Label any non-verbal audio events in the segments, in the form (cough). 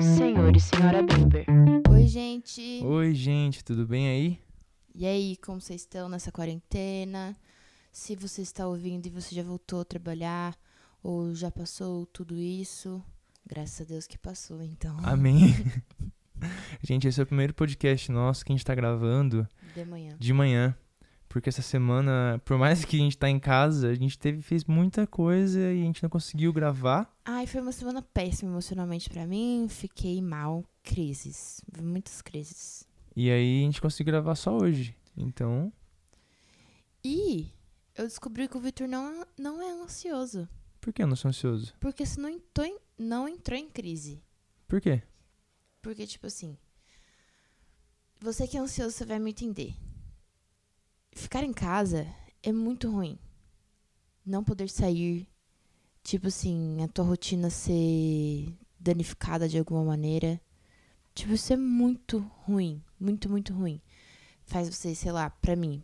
senhor e senhora Bember. Oi, gente. Oi, gente, tudo bem aí? E aí, como vocês estão nessa quarentena? Se você está ouvindo e você já voltou a trabalhar ou já passou tudo isso, graças a Deus que passou, então. Amém. (laughs) gente, esse é o primeiro podcast nosso que a gente tá gravando De manhã. de manhã. Porque essa semana, por mais que a gente tá em casa, a gente teve, fez muita coisa e a gente não conseguiu gravar. Ai, foi uma semana péssima emocionalmente pra mim. Fiquei mal. Crises. Muitas crises. E aí a gente conseguiu gravar só hoje. Então, E eu descobri que o Vitor não, não é ansioso. por que eu não sou ansioso? Porque você não entrou em, não entrou em crise. Por quê? Porque, tipo assim. Você que é ansioso, você vai me entender. Ficar em casa é muito ruim. Não poder sair. Tipo assim, a tua rotina ser danificada de alguma maneira. Tipo, isso é muito ruim. Muito, muito ruim. Faz você, sei lá, pra mim,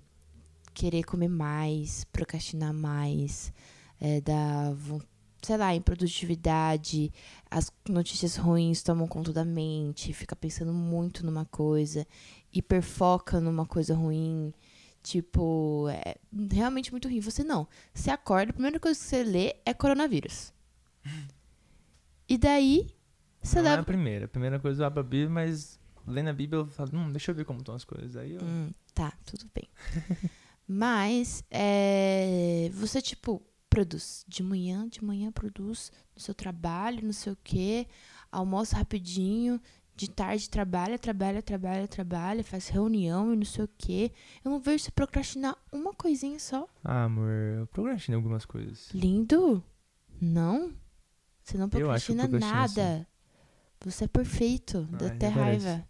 querer comer mais, procrastinar mais, é, dar, sei lá, improdutividade, as notícias ruins tomam conta da mente, fica pensando muito numa coisa, hiperfoca numa coisa ruim. Tipo, é realmente muito ruim. Você não. Você acorda, a primeira coisa que você lê é coronavírus. E daí, você não é leva. a primeira. A primeira coisa eu abro a Bíblia, mas lendo a Bíblia eu falo, hum, deixa eu ver como estão as coisas. Aí eu... Hum, tá, tudo bem. (laughs) Mas, é, você, tipo, produz. De manhã, de manhã produz no seu trabalho, não sei o quê. Almoça rapidinho. De tarde trabalha, trabalha, trabalha, trabalha. Faz reunião e não sei o quê. Eu não vejo você procrastinar uma coisinha só. Ah, amor, eu procrastinei algumas coisas. Lindo? Não? Você não procrastina nada. Você é perfeito. Dá Ai, até parece. raiva.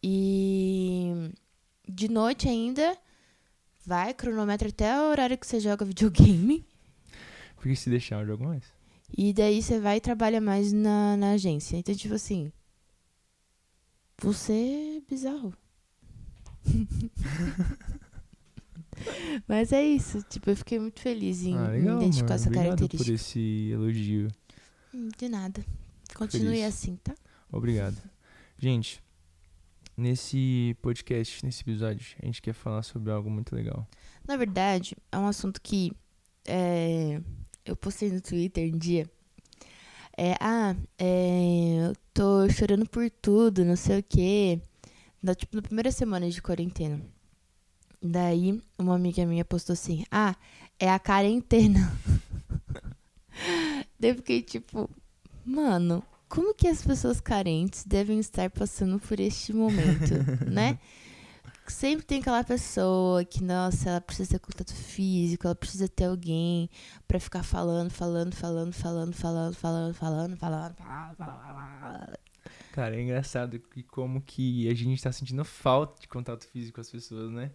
E de noite ainda, vai, cronometra até o horário que você joga videogame. Porque se deixar eu jogo mais. E daí você vai e trabalha mais na, na agência. Então, tipo assim. Você é bizarro. Mas é isso. Tipo, eu fiquei muito feliz em ah, me legal, identificar amor. essa Obrigado característica. por esse elogio. De nada. Continue Feliz. assim, tá? Obrigado. Gente, nesse podcast, nesse episódio, a gente quer falar sobre algo muito legal. Na verdade, é um assunto que é, eu postei no Twitter um dia. É, ah, é, eu tô chorando por tudo, não sei o quê. Na, tipo, na primeira semana de quarentena. Daí, uma amiga minha postou assim: Ah, é a quarentena. (laughs) Daí eu fiquei tipo, mano, como que as pessoas carentes devem estar passando por este momento, né? (laughs) Sempre tem aquela pessoa que, nossa, ela precisa ter contato físico, ela precisa ter alguém pra ficar falando, falando, falando, falando, falando, falando, falando, falando, falando, falando. Cara, é engraçado que como que a gente tá sentindo falta de contato físico com as pessoas, né?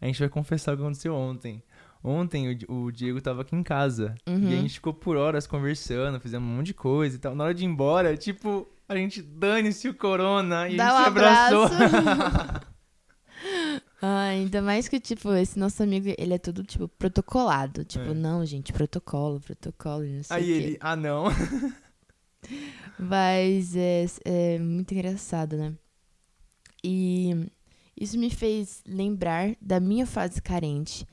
A gente vai confessar o que aconteceu ontem. Ontem o, Diego tava aqui em casa. Uhum. E a gente ficou por horas conversando, fizemos um monte de coisa e tal. Na hora de ir embora, tipo, a gente dane-se o corona e Dá a um gente se abraçou. (laughs) Ah, ainda mais que, tipo, esse nosso amigo, ele é tudo, tipo, protocolado. Tipo, É. não, gente, protocolo, protocolo, não sei Aí ele, ah não. (laughs) Mas é, é muito engraçado, né? E isso me fez lembrar da minha fase carente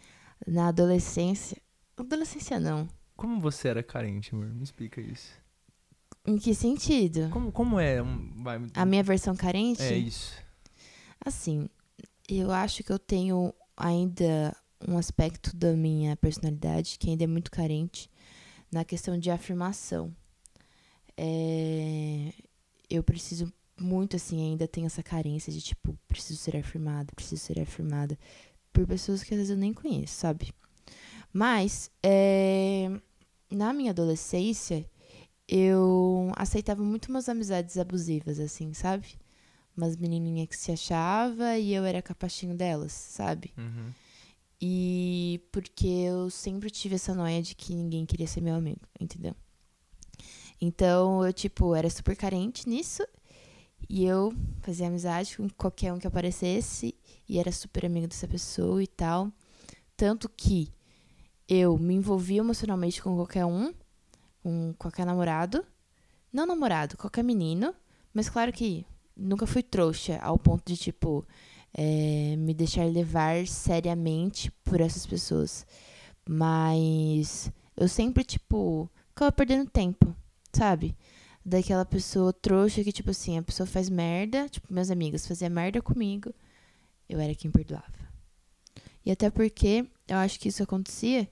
na adolescência. Adolescência não. Como você era carente, amor? Me explica isso. Em que sentido? Como, como é? Um, vai, A minha versão carente? É isso. Assim, eu acho que eu tenho ainda um aspecto da minha personalidade que ainda é muito carente na questão de afirmação. É, eu preciso muito, assim, ainda tenho essa carência de, tipo, preciso ser afirmada, preciso ser afirmada por pessoas que às vezes eu nem conheço, sabe? Mas, é, na minha adolescência, eu aceitava muito umas amizades abusivas, assim, sabe? Umas menininhas que se achava e eu era capachinho delas, sabe? Uhum. E porque eu sempre tive essa noia de que ninguém queria ser meu amigo, entendeu? Então eu, tipo, era super carente nisso. E eu fazia amizade com qualquer um que aparecesse. E era super amigo dessa pessoa e tal. Tanto que eu me envolvia emocionalmente com qualquer um, com qualquer namorado. Não namorado, qualquer menino. Mas claro que nunca fui trouxa ao ponto de, tipo, é, me deixar levar seriamente por essas pessoas. Mas eu sempre, tipo, ficava perdendo tempo, sabe? Daquela pessoa trouxa que, tipo assim, a pessoa faz merda, tipo, minhas amigas faziam merda comigo, eu era quem perdoava. E até porque eu acho que isso acontecia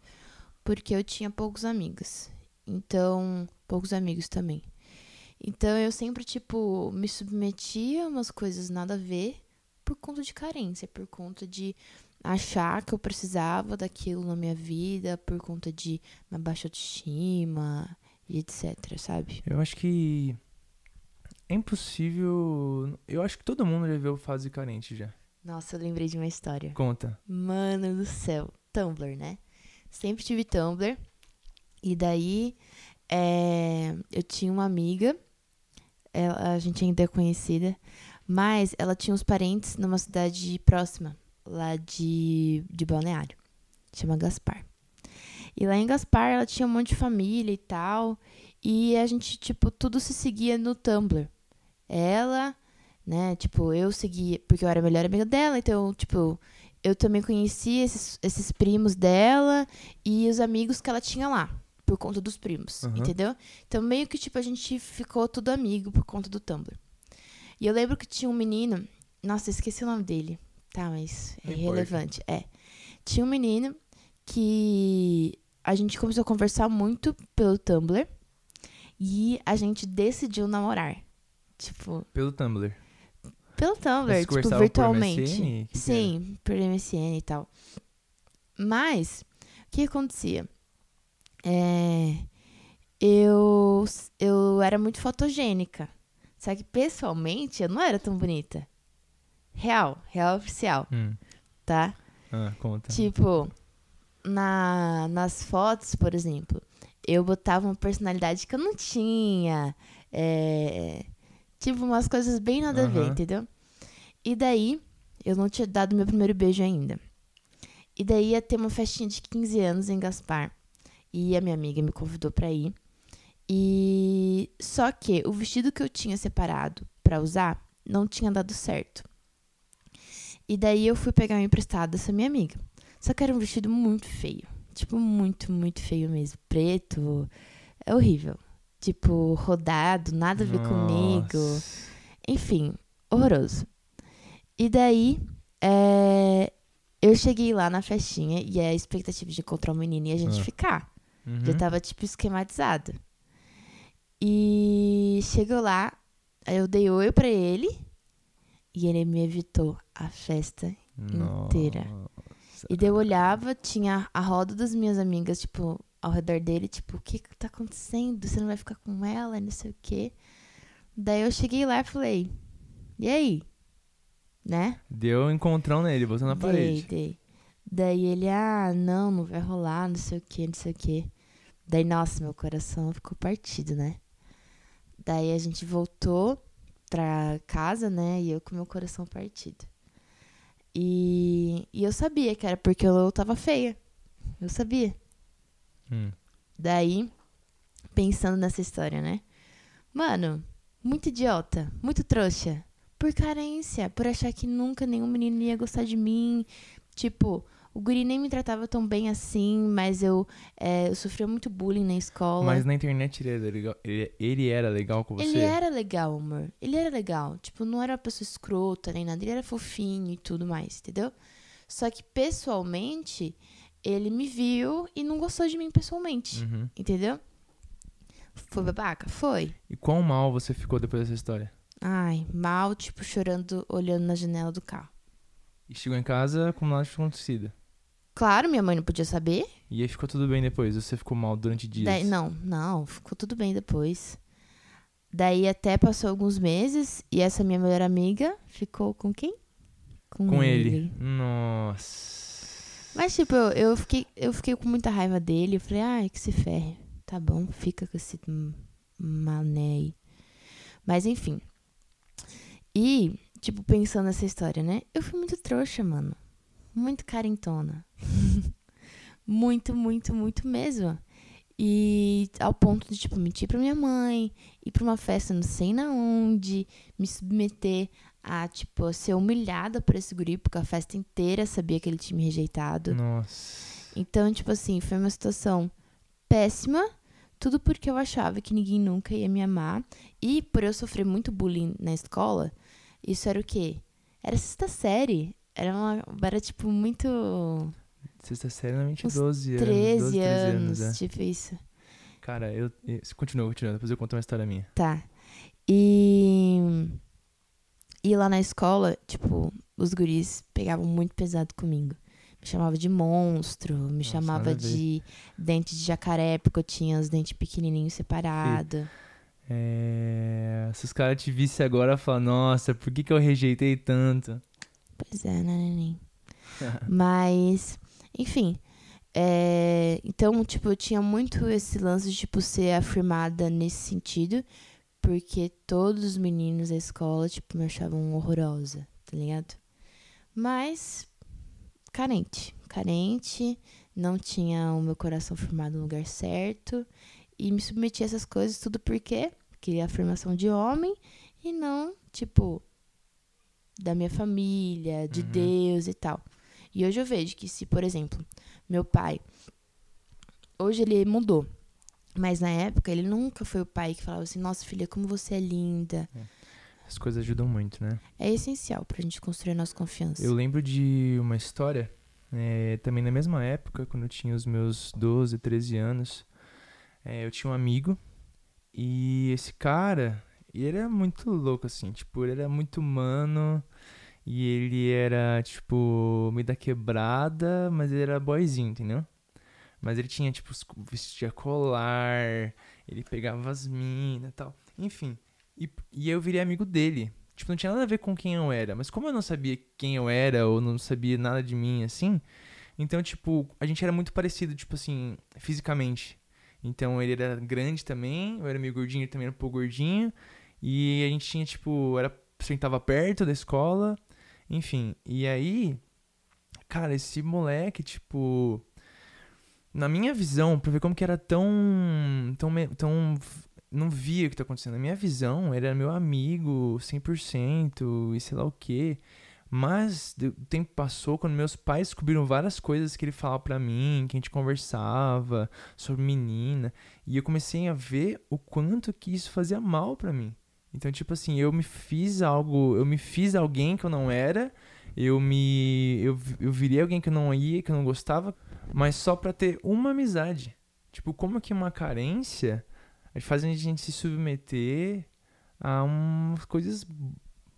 porque eu tinha poucos amigos. Então, poucos amigos também. Então eu sempre, tipo, me submetia a umas coisas nada a ver por conta de carência, por conta de achar que eu precisava daquilo na minha vida, por conta de uma baixa autoestima e etc, sabe? Eu acho que é impossível. Eu acho que todo mundo já viu fase carente já. Nossa, eu lembrei de uma história. Conta. Mano do céu. Tumblr, né? Sempre tive Tumblr. E daí, é, eu tinha uma amiga, ela, a gente ainda é conhecida, mas ela tinha uns parentes numa cidade próxima, lá de, de Balneário. Chama Gaspar. E lá em Gaspar, ela tinha um monte de família e tal. E a gente, tipo, tudo se seguia no Tumblr. Ela, né, tipo, eu seguia, porque eu era a melhor amiga dela, então, tipo, eu também conhecia esses, esses primos dela e os amigos que ela tinha lá, por conta dos primos, Uhum. entendeu? Então, meio que, tipo, a gente ficou tudo amigo por conta do Tumblr. E eu lembro que tinha um menino, nossa, eu esqueci o nome dele, tá, mas é irrelevante, é. Tinha um menino que a gente começou a conversar muito pelo Tumblr e a gente decidiu namorar. Tipo, Pelo Tumblr. pelo Tumblr, tipo, por virtualmente. Que Sim, por MSN e tal. Mas, o que acontecia? É, eu, eu era muito fotogênica. Só que pessoalmente eu não era tão bonita. Real, real oficial, Hum. tá? Ah, conta. Tipo, na, nas fotos, por exemplo, eu botava uma personalidade que eu não tinha. é, tipo, umas coisas bem nada a ver, entendeu? E daí, eu não tinha dado meu primeiro beijo ainda. E daí ia ter uma festinha de 15 anos em Gaspar. E a minha amiga me convidou pra ir. E só que o vestido que eu tinha separado pra usar não tinha dado certo. E daí eu fui pegar um emprestado dessa minha amiga. Só que era um vestido muito feio. Tipo, muito, muito feio mesmo. Preto. É horrível. Tipo, rodado, nada a ver comigo. Nossa. Enfim, horroroso. E daí, é, eu cheguei lá na festinha e a expectativa de encontrar o menino e a gente Ah. ficar. Uhum. Já tava, tipo, esquematizado. E chegou lá, aí eu dei oi pra ele e ele me evitou a festa inteira. Nossa. E daí eu olhava, tinha a roda das minhas amigas, tipo, ao redor dele, tipo, o que que tá acontecendo? Você não vai ficar com ela, não sei o quê. Daí eu cheguei lá e falei, e aí? Né? Deu um encontrão nele, botou na Dei, parede. dei. Daí ele, ah, não, não vai rolar, não sei o que, não sei o que. Daí, nossa, meu coração ficou partido, né? Daí a gente voltou pra casa, né? E eu com meu coração partido. E, e eu sabia que era porque eu tava feia. Eu sabia. Hum. Daí, pensando nessa história, né? Mano, muito idiota, muito trouxa. Por carência, por achar que nunca nenhum menino ia gostar de mim. Tipo, o guri nem me tratava tão bem assim, mas eu, é, eu sofria muito bullying na escola. Mas na internet ele era legal, ele, ele era legal com você? Ele era legal, amor. Ele era legal. Tipo, não era uma pessoa escrota nem nada. Ele era fofinho e tudo mais, entendeu? Só que pessoalmente, ele me viu e não gostou de mim pessoalmente. Uhum. Entendeu? Foi babaca? Foi. E quão mal você ficou depois dessa história? Ai, mal, tipo, chorando, olhando na janela do carro. E chegou em casa como nada acontecido. Claro, minha mãe não podia saber. E aí ficou tudo bem depois? Você ficou mal durante dias? Daí, não, não, ficou tudo bem depois. Daí até passou alguns meses e essa minha melhor amiga ficou com quem? Com ele. Nossa. Mas, tipo, eu, eu, fiquei, eu fiquei com muita raiva dele. Eu falei, ai, que se ferre. Tá bom, fica com esse mané aí. Mas, enfim. E, tipo, pensando nessa história, né? Eu fui muito trouxa, mano. Muito carentona. (laughs) muito, muito, muito mesmo. E ao ponto de, tipo, mentir pra minha mãe, ir pra uma festa não sei na onde, me submeter a, tipo, ser humilhada por esse guri, porque a festa inteira sabia que ele tinha me rejeitado. Nossa. Então, tipo assim, foi uma situação péssima. Tudo porque eu achava que ninguém nunca ia me amar. E por eu sofrer muito bullying na escola, isso era o quê? Era sexta série. Era, uma, era tipo, muito. Sexta série, normalmente Uns 12 anos. 13 12, 13 anos, anos, é. tipo isso. Cara, eu. eu continua, continua. Depois eu conto uma história minha. Tá. E. E lá na escola, tipo, os guris pegavam muito pesado comigo. Me chamava de monstro, me Nossa, chamava de dente de jacaré, porque eu tinha os dentes pequenininhos separados. É... Se os caras te vissem agora, falam, nossa, por que, que eu rejeitei tanto? Pois é, né, neném? (laughs) Mas, enfim. é, então, tipo, eu tinha muito esse lance de, tipo, ser afirmada nesse sentido. Porque todos os meninos da escola, tipo, me achavam horrorosa, tá ligado? Mas, carente. Carente, não tinha o meu coração firmado no lugar certo. E me submetia a essas coisas, tudo porque queria afirmação de homem e não, tipo, da minha família, de Uhum. Deus e tal. E hoje eu vejo que se, por exemplo, meu pai. Hoje ele mudou. Mas na época ele nunca foi o pai que falava assim: Nossa filha, como você é linda. As coisas ajudam muito, né? É essencial pra gente construir a nossa confiança. Eu lembro de uma história, é, também na mesma época, quando eu tinha os meus 12, 13 anos. é, eu tinha um amigo e esse cara, ele era muito louco, assim, tipo, ele era muito humano e ele era, tipo, meio da quebrada, mas ele era boyzinho, entendeu? Mas ele tinha, tipo, vestia colar, ele pegava as minas e tal. Enfim, e, e eu virei amigo dele. Tipo, não tinha nada a ver com quem eu era. Mas como eu não sabia quem eu era, ou não sabia nada de mim, assim... Então, tipo, a gente era muito parecido, tipo assim, fisicamente. Então, ele era grande também, eu era meio gordinho, ele também era um pouco gordinho. E a gente tinha, tipo, era, sentava perto da escola. Enfim, e aí... Cara, esse moleque, tipo... Na minha visão, pra ver como que era tão... Tão... tão não via o que tá acontecendo. Na minha visão, ele era meu amigo 100% e sei lá o quê. Mas o tempo passou quando meus pais descobriram várias coisas que ele falava pra mim, que a gente conversava sobre menina, e eu comecei a ver o quanto que isso fazia mal pra mim. Então, tipo assim, eu me fiz algo, eu me fiz alguém que eu não era, eu me eu, eu virei alguém que eu não ia, que eu não gostava, mas só pra ter uma amizade. Tipo, como que uma carência faz a gente se submeter a umas coisas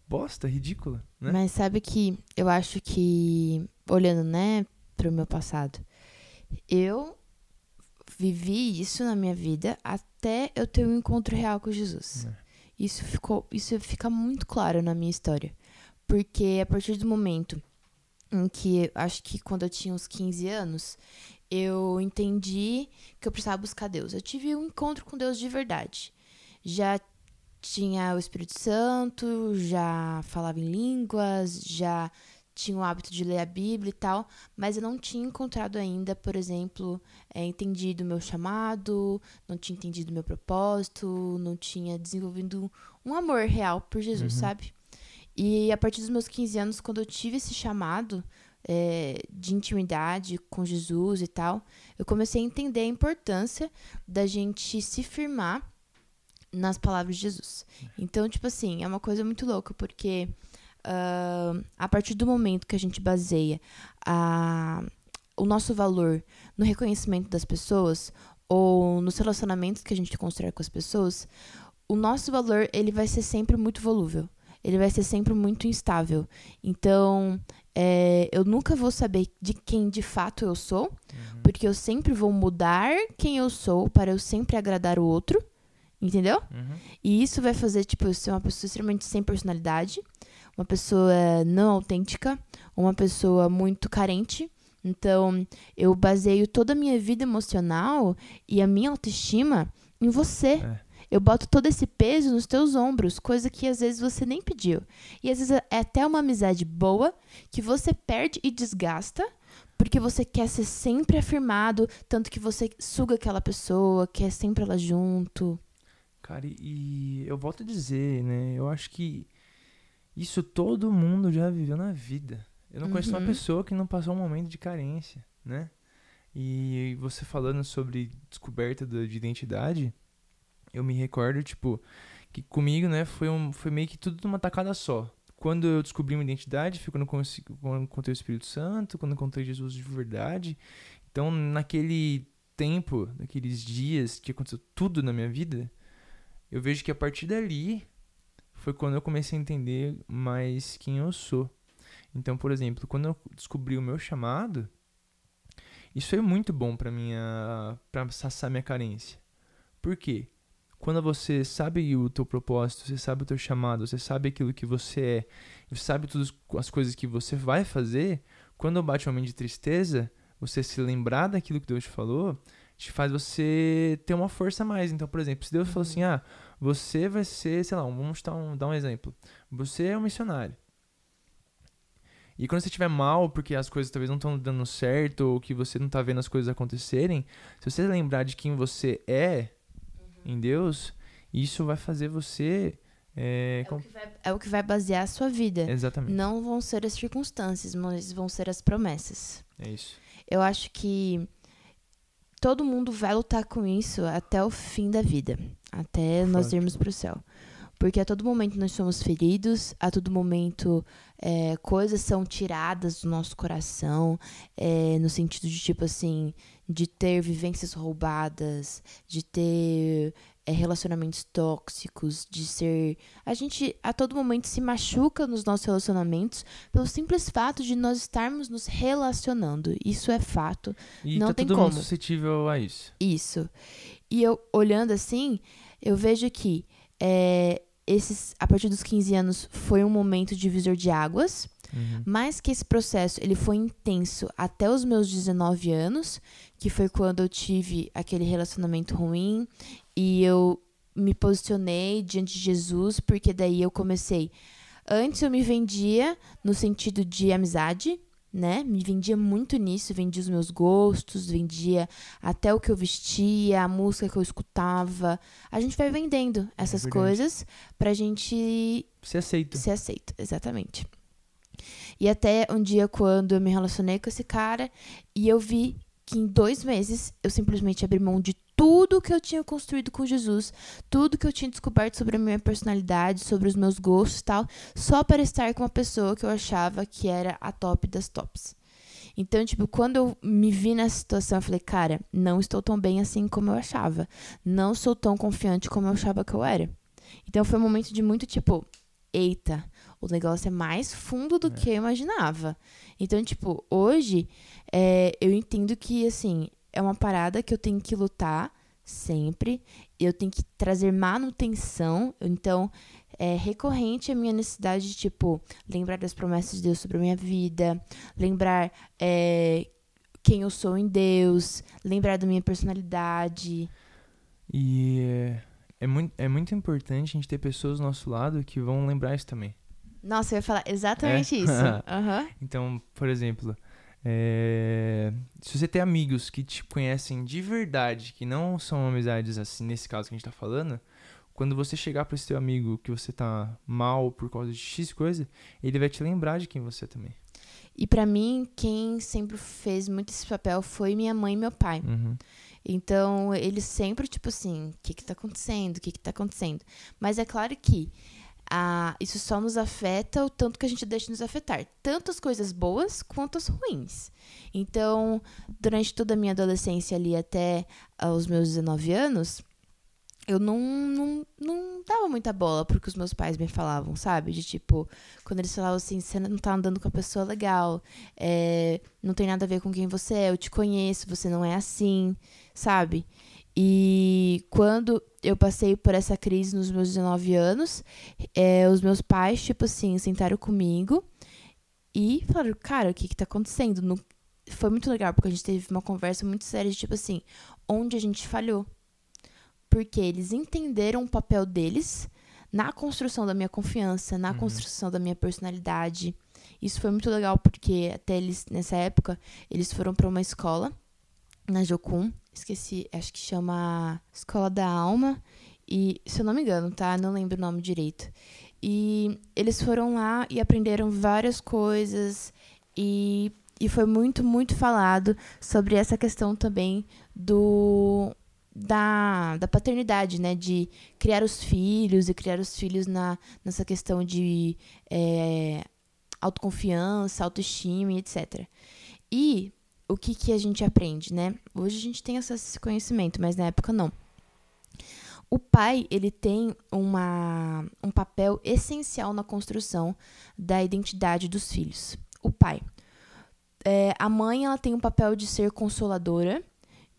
bosta, ridícula, né? Mas sabe que eu acho que, olhando, né, pro meu passado, eu vivi isso na minha vida até eu ter um encontro real com Jesus. É. Isso ficou, isso fica muito claro na minha história. Porque a partir do momento em que, acho que quando eu tinha uns 15 anos, eu entendi que eu precisava buscar Deus. Eu tive um encontro com Deus de verdade. Já tinha o Espírito Santo, já falava em línguas, já tinha o hábito de ler a Bíblia e tal, mas eu não tinha encontrado ainda, por exemplo, é, entendido o meu chamado, não tinha entendido o meu propósito, não tinha desenvolvido um amor real por Jesus, Uhum. sabe? E a partir dos meus 15 anos, quando eu tive esse chamado é, de intimidade com Jesus e tal, eu comecei a entender a importância da gente se firmar nas palavras de Jesus. Então, tipo assim, é uma coisa muito louca, porque ah, a partir do momento que a gente baseia a, o nosso valor no reconhecimento das pessoas ou nos relacionamentos que a gente constrói com as pessoas, o nosso valor ele vai ser sempre muito volúvel. Ele vai ser sempre muito instável. Então, é, eu nunca vou saber de quem de fato eu sou, porque eu sempre vou mudar quem eu sou para eu sempre agradar o outro. Entendeu? Uhum. E isso vai fazer, tipo, eu ser uma pessoa extremamente sem personalidade, uma pessoa não autêntica, uma pessoa muito carente. Então, eu baseio toda a minha vida emocional e a minha autoestima em você. É. Eu boto todo esse peso nos teus ombros, coisa que às vezes você nem pediu. E às vezes é até uma amizade boa que você perde e desgasta porque você quer ser sempre afirmado, tanto que você suga aquela pessoa, quer sempre ela junto. Cara, e, e eu volto a dizer, né? Eu acho que isso todo mundo já viveu na vida. Eu não conheço uma Uhum. pessoa que não passou um momento de carência, né? E você falando sobre descoberta de identidade, eu me recordo, tipo, que comigo, né, foi, um, foi meio que tudo numa tacada só. Quando eu descobri minha identidade, foi quando eu, quando eu encontrei o Espírito Santo, quando eu encontrei Jesus de verdade. Então, naquele tempo, naqueles dias que aconteceu tudo na minha vida, eu vejo que a partir dali foi quando eu comecei a entender mais quem eu sou. Então, por exemplo, quando eu descobri o meu chamado, isso foi muito bom pra minha para saciar minha carência. Por quê? Quando você sabe o teu propósito, você sabe o teu chamado, você sabe aquilo que você é, você sabe todas as coisas que você vai fazer, quando bate um momento de tristeza, você se lembrar daquilo que Deus te falou, te faz você ter uma força a mais. Então, por exemplo, se Deus falou assim: "Ah, você vai ser, sei lá, vamos dar um, dar um exemplo. Você é um missionário. E quando você estiver mal, porque as coisas talvez não estão dando certo, ou que você não tá vendo as coisas acontecerem, se você lembrar de quem você é em Deus, isso vai fazer você. É, É com- o, que vai, é o que vai basear a sua vida. Exatamente. Não vão ser as circunstâncias, mas vão ser as promessas. É isso. Eu acho que todo mundo vai lutar com isso até o fim da vida, até nós irmos para o céu. Porque a todo momento nós somos feridos, a todo momento é, coisas são tiradas do nosso coração, é, no sentido de tipo assim, de ter vivências roubadas, de ter é, relacionamentos tóxicos, de ser. A gente a todo momento se machuca nos nossos relacionamentos pelo simples fato de nós estarmos nos relacionando. Isso é fato. E Não tá tem todo mundo como. suscetível a isso. Isso. E eu, olhando assim, eu vejo que é, esses, a partir dos 15 anos foi um momento divisor de águas, Uhum. mas que esse processo ele foi intenso até os meus 19 anos, que foi quando eu tive aquele relacionamento ruim e eu me posicionei diante de Jesus, porque daí eu comecei. Antes eu me vendia no sentido de amizade, né? Me vendia muito nisso, vendia os meus gostos, vendia até o que eu vestia, a música que eu escutava. A gente vai vendendo essas verdade. coisas pra gente Você aceita. ser aceito, exatamente. E até um dia, quando eu me relacionei com esse cara, e eu vi que em dois meses eu simplesmente abri mão de tudo que eu tinha construído com Jesus, tudo que eu tinha descoberto sobre a minha personalidade, sobre os meus gostos e tal, só para estar com uma pessoa que eu achava que era a top das tops. Então, tipo, quando eu me vi nessa situação, eu falei, cara, não estou tão bem assim como eu achava. Não sou tão confiante como eu achava que eu era. Então foi um momento de muito tipo, eita, o negócio é mais fundo do É. que eu imaginava. Então, tipo, hoje é, eu entendo que, assim, é uma parada que eu tenho que lutar sempre. Eu tenho que trazer manutenção. Então, é recorrente a minha necessidade de, tipo, lembrar das promessas de Deus sobre a minha vida, lembrar é, quem eu sou em Deus, lembrar da minha personalidade. E é, é, muito, é muito importante a gente ter pessoas do nosso lado que vão lembrar isso também. Nossa, eu ia falar exatamente É? isso. (laughs) Aham. Então, por exemplo, é, se você tem amigos que te conhecem de verdade, que não são amizades assim, nesse caso que a gente tá falando, quando você chegar pra esse teu amigo que você tá mal por causa de X coisa, ele vai te lembrar de quem você é também. E pra mim, quem sempre fez muito esse papel foi minha mãe e meu pai. Uhum. Então, eles sempre, tipo assim, o que que tá acontecendo? O que que tá acontecendo? Mas é claro que ah, isso só nos afeta o tanto que a gente deixa nos afetar. Tanto as coisas boas quanto as ruins. Então, durante toda a minha adolescência ali até ah, os meus 19 anos, eu não, não, não dava muita bola pro que os meus pais me falavam, sabe? De tipo, quando eles falavam assim, você não tá andando com a pessoa legal, é, não tem nada a ver com quem você é, eu te conheço, você não é assim, sabe? E quando eu passei por essa crise nos meus 19 anos, é, os meus pais, tipo assim, sentaram comigo e falaram, cara, o que que tá acontecendo? No- Foi muito legal, porque a gente teve uma conversa muito séria de, tipo assim, onde a gente falhou. Porque eles entenderam o papel deles na construção da minha confiança, na Uhum. construção da minha personalidade. Isso foi muito legal porque até eles nessa época eles foram para uma escola na Jocum, esqueci, acho que chama Escola da Alma e se eu não me engano, tá? Não lembro o nome direito. E eles foram lá e aprenderam várias coisas e e foi muito muito falado sobre essa questão também do da, da paternidade, né? De criar os filhos e criar os filhos na, nessa questão de é, autoconfiança, autoestima, etc. E o que, que a gente aprende, né? Hoje a gente tem acesso a esse conhecimento, mas na época não. O pai, ele tem uma, um papel essencial na construção da identidade dos filhos. O pai. É, a mãe, ela tem um papel de ser consoladora,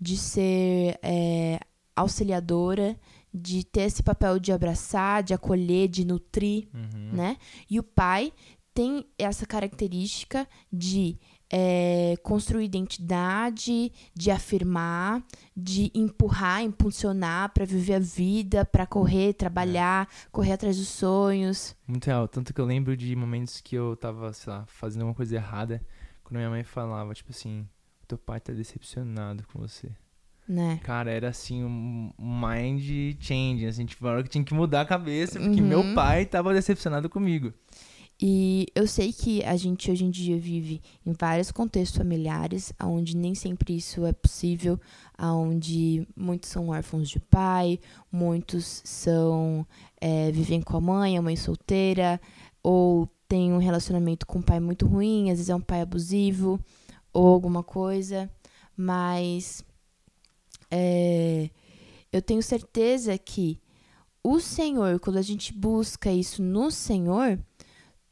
de ser é, auxiliadora, de ter esse papel de abraçar, de acolher, de nutrir, Uhum. né? E o pai tem essa característica de é, construir identidade, de afirmar, de empurrar, impulsionar para viver a vida, para correr, trabalhar, correr atrás dos sonhos, Muito real. Tanto que eu lembro de momentos que eu tava, sei lá, fazendo alguma coisa errada. Quando minha mãe falava, tipo assim, teu pai tá decepcionado com você. né? Cara, era assim, um mind change, assim, tipo, uma hora que tinha que mudar a cabeça, porque Uhum. meu pai tava decepcionado comigo. E eu sei que a gente hoje em dia vive em vários contextos familiares, onde nem sempre isso é possível, onde muitos são órfãos de pai, muitos são é, vivem com a mãe, a mãe solteira, ou tem um relacionamento com o pai muito ruim, às vezes é um pai abusivo, ou alguma coisa, mas é, eu tenho certeza que o Senhor, quando a gente busca isso no Senhor,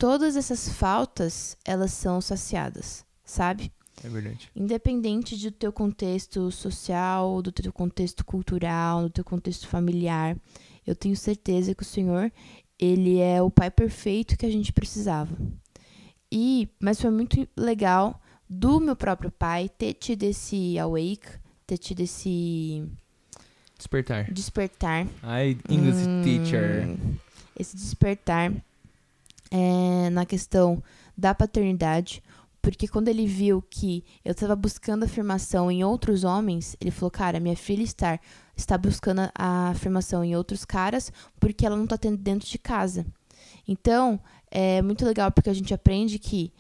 todas essas faltas, elas são saciadas, sabe? É verdade. Independente do teu contexto social, do teu contexto cultural, do teu contexto familiar, eu tenho certeza que o Senhor, ele é o pai perfeito que a gente precisava. E, mas foi muito legal do meu próprio pai ter tido esse awake, ter tido esse Despertar. despertar Ai, English Hum, teacher. Esse despertar é, na questão da paternidade, porque quando ele viu que eu estava buscando afirmação em outros homens, ele falou: Cara, minha filha está, está buscando a afirmação em outros caras porque ela não está tendo dentro de casa. Então, é muito legal porque a gente aprende que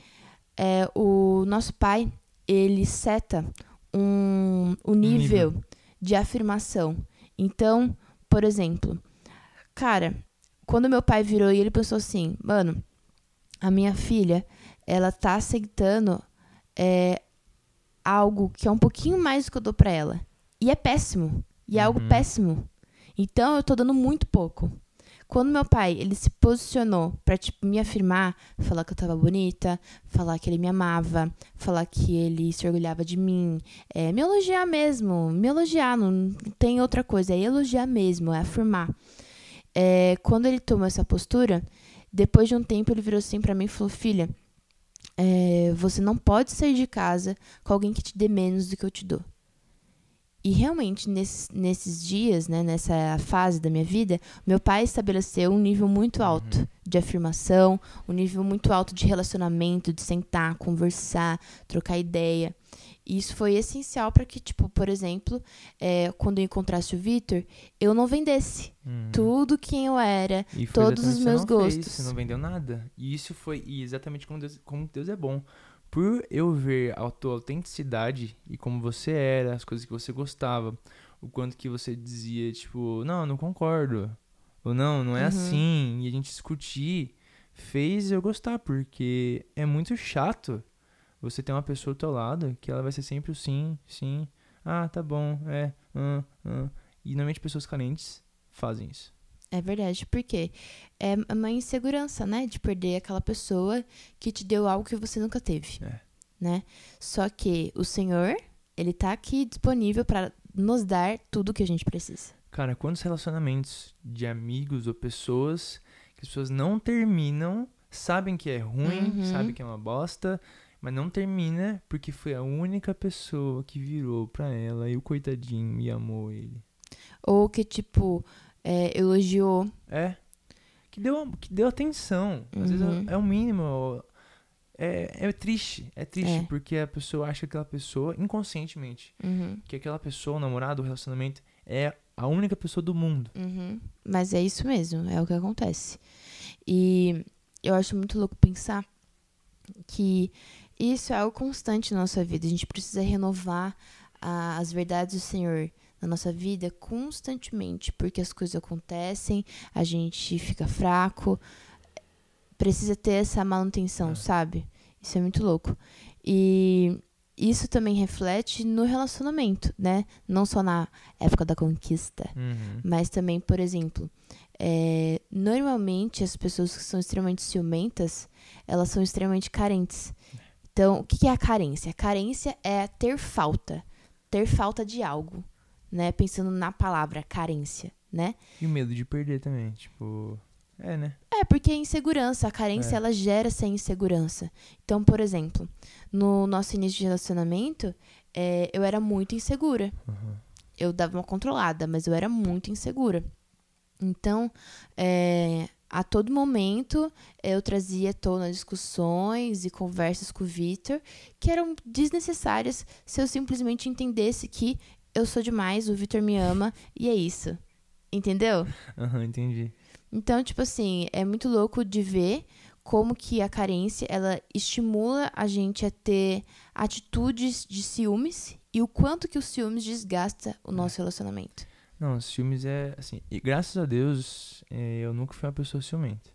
é, o nosso pai ele seta um, o nível, nível. de afirmação. Então, por exemplo, cara, quando meu pai virou e ele pensou assim, mano, a minha filha, ela tá aceitando é, algo que é um pouquinho mais do que eu dou pra ela. E é péssimo. E é algo Uhum. péssimo. Então eu tô dando muito pouco. Quando meu pai, ele se posicionou pra, tipo, me afirmar, falar que eu tava bonita, falar que ele me amava, falar que ele se orgulhava de mim, é, me elogiar mesmo, me elogiar, não tem outra coisa, é elogiar mesmo, é afirmar. É, quando ele tomou essa postura, depois de um tempo ele virou assim pra mim e falou: Filha, é, você não pode sair de casa com alguém que te dê menos do que eu te dou. E realmente, nesses, nesses dias, né, nessa fase da minha vida, meu pai estabeleceu um nível muito alto de afirmação, um nível muito alto de relacionamento, de sentar, conversar, trocar ideia. E isso foi essencial para que, tipo, por exemplo, é, quando eu encontrasse o Vitor, eu não vendesse Hum. tudo quem eu era, E todos os meus não fez, gostos. Você não vendeu nada. E isso foi e exatamente como Deus, como Deus é bom. Por eu ver a tua autenticidade e como você era, as coisas que você gostava, o quanto que você dizia, tipo, não, não concordo. Ou não, não é Uhum. assim. E a gente discutir fez eu gostar, porque é muito chato você ter uma pessoa ao teu lado que ela vai ser sempre o sim, sim. Ah, tá bom, é, ah, ah. E normalmente pessoas carentes fazem isso. É verdade, porque é uma insegurança, né? De perder aquela pessoa que te deu algo que você nunca teve, É. né? Só que o Senhor, ele tá aqui disponível para nos dar tudo que a gente precisa. Cara, quantos relacionamentos de amigos ou pessoas que as pessoas não terminam, sabem que é ruim, Uhum. sabem que é uma bosta, mas não termina porque foi a única pessoa que virou pra ela e o coitadinho e amou ele. Ou que, tipo, é, elogiou, É, que deu, que deu atenção. Às vezes Uhum. é, é o mínimo. É, é triste. É triste É. porque a pessoa acha que aquela pessoa, inconscientemente, Uhum, que aquela pessoa, o namorado, o relacionamento, é a única pessoa do mundo. uhum. Mas é isso mesmo, é o que acontece. E eu acho muito louco pensar que isso é algo constante na nossa vida. A gente precisa renovar a- as verdades do Senhor na nossa vida constantemente, porque as coisas acontecem, a gente fica fraco, precisa ter essa manutenção, É. sabe? Isso é muito louco. E isso também reflete no relacionamento, né? Não só na época da conquista, Uhum. mas também, por exemplo, é, normalmente as pessoas que são extremamente ciumentas, elas são extremamente carentes. Então, o que é a carência? A carência é ter falta, ter falta de algo, né? Pensando na palavra carência, né? E o medo de perder também, tipo... É, né? É, porque a insegurança, a carência, É. ela gera essa insegurança. Então, por exemplo, no nosso início de relacionamento, é, eu era muito insegura. Uhum. eu dava uma controlada, mas eu era muito insegura. Então, é, a todo momento, eu trazia à tona discussões e conversas com o Victor que eram desnecessárias se eu simplesmente entendesse que eu sou demais, o Victor me ama e é isso. Entendeu? Aham, entendi. Então, tipo assim, é muito louco de ver como que a carência, ela estimula a gente a ter atitudes de ciúmes e o quanto que o ciúmes desgasta o nosso relacionamento. Não, os filmes é assim. E graças a Deus, é, eu nunca fui uma pessoa ciumenta.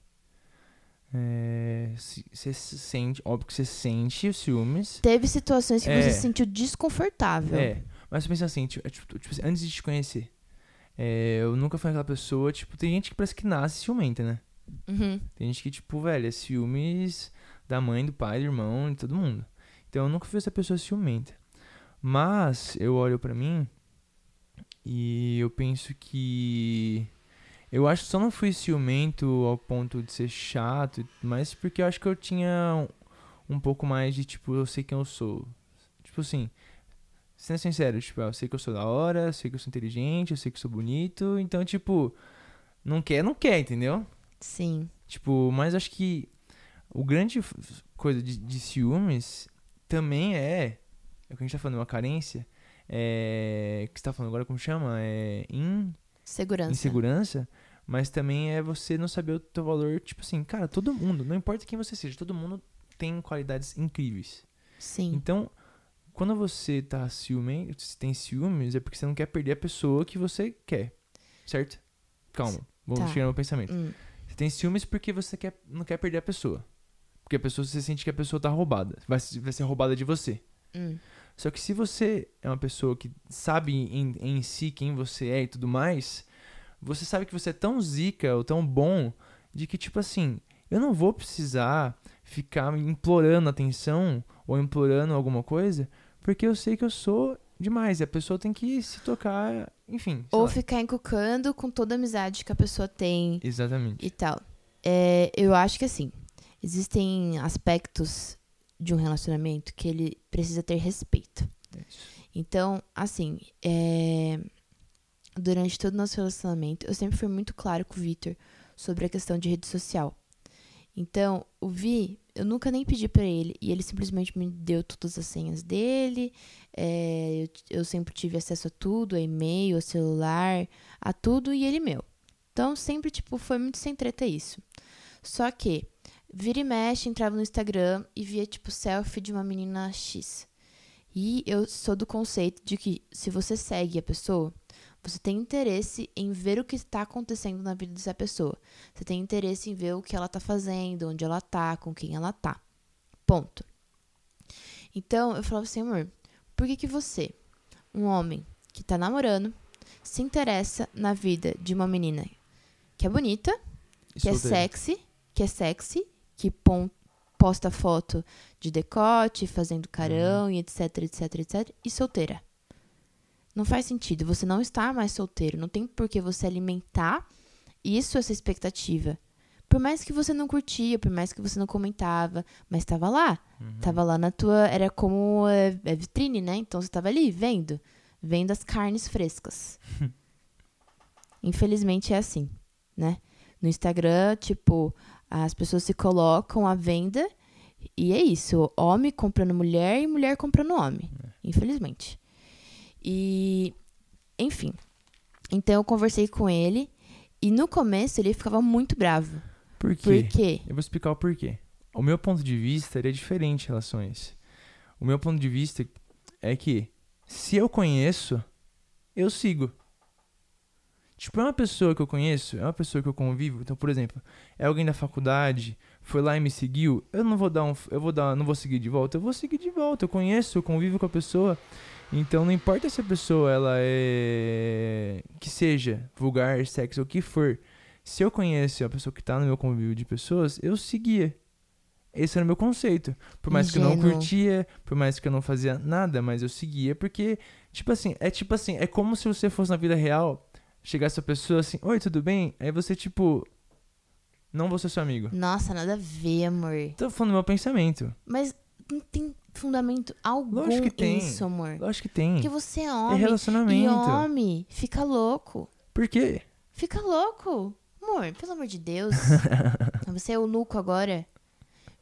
Você se sente, óbvio que você sente os ciúmes. Teve situações que É. você se sentiu desconfortável. É, mas você pensa assim, tipo, é, tipo, tipo antes de te conhecer, é, eu nunca fui aquela pessoa, tipo, tem gente que parece que nasce ciumenta, né? Uhum. Tem gente que, tipo, velho, é ciúmes da mãe, do pai, do irmão, de todo mundo. Então eu nunca fui essa pessoa ciumenta. Mas eu olho pra mim e eu penso que. Eu acho que só não fui ciumento ao ponto de ser chato, mas porque eu acho que eu tinha um, um pouco mais de, tipo, eu sei quem eu sou. Tipo assim, sendo sincero, tipo, eu sei que eu sou da hora, eu sei que eu sou inteligente, eu sei que eu sou bonito, então, tipo, não quer, não quer, entendeu? Sim. Tipo, mas acho que o grande coisa de, de ciúmes também é. É o que a gente tá falando, uma carência. É. que você tá falando agora, como chama? É. In, Segurança. insegurança. Mas também é você não saber o teu valor. Tipo assim, cara, todo mundo, não importa quem você seja, todo mundo tem qualidades incríveis. Sim. Então, quando você tá ciumento, se tem ciúmes, é porque você não quer perder a pessoa que você quer. Certo? Calma, vamos Tá. chegar no meu pensamento. Hum, Você tem ciúmes porque você quer, não quer perder a pessoa. Porque a pessoa você sente que a pessoa tá roubada. Vai, vai ser roubada de você. hum. Só que se você é uma pessoa que sabe em, em si quem você é e tudo mais, você sabe que você é tão zica ou tão bom de que, tipo assim, eu não vou precisar ficar implorando atenção ou implorando alguma coisa, porque eu sei que eu sou demais. E a pessoa tem que se tocar, enfim. Ou lá. ficar encucando com toda a amizade que a pessoa tem Exatamente. e tal. É, eu acho que assim, existem aspectos de um relacionamento que ele precisa ter respeito. Isso. Então, assim, é, durante todo o nosso relacionamento, eu sempre fui muito claro com o Victor sobre a questão de rede social. Então, o Vi, eu nunca nem pedi pra ele, e ele simplesmente me deu todas as senhas dele. é, eu, eu sempre tive acesso a tudo, a e-mail, a celular, a tudo, e ele meu. Então, sempre, tipo, foi muito sem treta isso. Só que, vira e mexe, entrava no Instagram e via, tipo, selfie de uma menina X. E eu sou do conceito de que se você segue a pessoa, você tem interesse em ver o que está acontecendo na vida dessa pessoa. Você tem interesse em ver o que ela tá fazendo, onde ela tá, com quem ela tá. Ponto. Então, eu falava assim, amor, por que que você, um homem que tá namorando, se interessa na vida de uma menina que é bonita, E que é sexy, que é sexy, que pon- posta foto de decote, fazendo carão e etc, etc, etc, e solteira. Não faz sentido, você não está mais solteiro, não tem por que você alimentar isso, essa expectativa. Por mais que você não curtia, por mais que você não comentava, mas estava lá. Uhum. Tava lá na tua. Era como é, é vitrine, né? Então você tava ali vendo. Vendo as carnes frescas. (laughs) Infelizmente é assim, né? No Instagram, tipo, as pessoas se colocam à venda e é isso. Homem comprando mulher e mulher comprando homem. Infelizmente. E, enfim. Então eu conversei com ele e no começo ele ficava muito bravo. Por quê? Por quê? Eu vou explicar o porquê. O meu ponto de vista é diferente em relação a isso. O meu ponto de vista é que se eu conheço, eu sigo. Tipo, é uma pessoa que eu conheço, é uma pessoa que eu convivo. Então, por exemplo, é alguém da faculdade, foi lá e me seguiu, eu não vou dar um, eu vou dar, não vou seguir de volta, eu vou seguir de volta. Eu conheço, eu convivo com a pessoa. Então, não importa se a pessoa ela é que seja vulgar, sexo, o que for. Se eu conheço a pessoa que tá no meu convívio de pessoas, eu seguia. Esse era o meu conceito. Por mais que eu não curtia, por mais que eu não fazia nada, mas eu seguia porque, tipo assim, é tipo assim, é como se você fosse na vida real, chegasse a pessoa assim, oi, tudo bem? Aí você, tipo, não vou ser seu amigo. Nossa, nada a ver, amor. Tô falando do meu pensamento. Mas não tem fundamento algum Lógico que tem. isso, amor. Lógico que tem. Porque você é É homem. e relacionamento. homem fica louco. Por quê? Fica louco. Amor, pelo amor de Deus. (laughs) você é eunuco agora.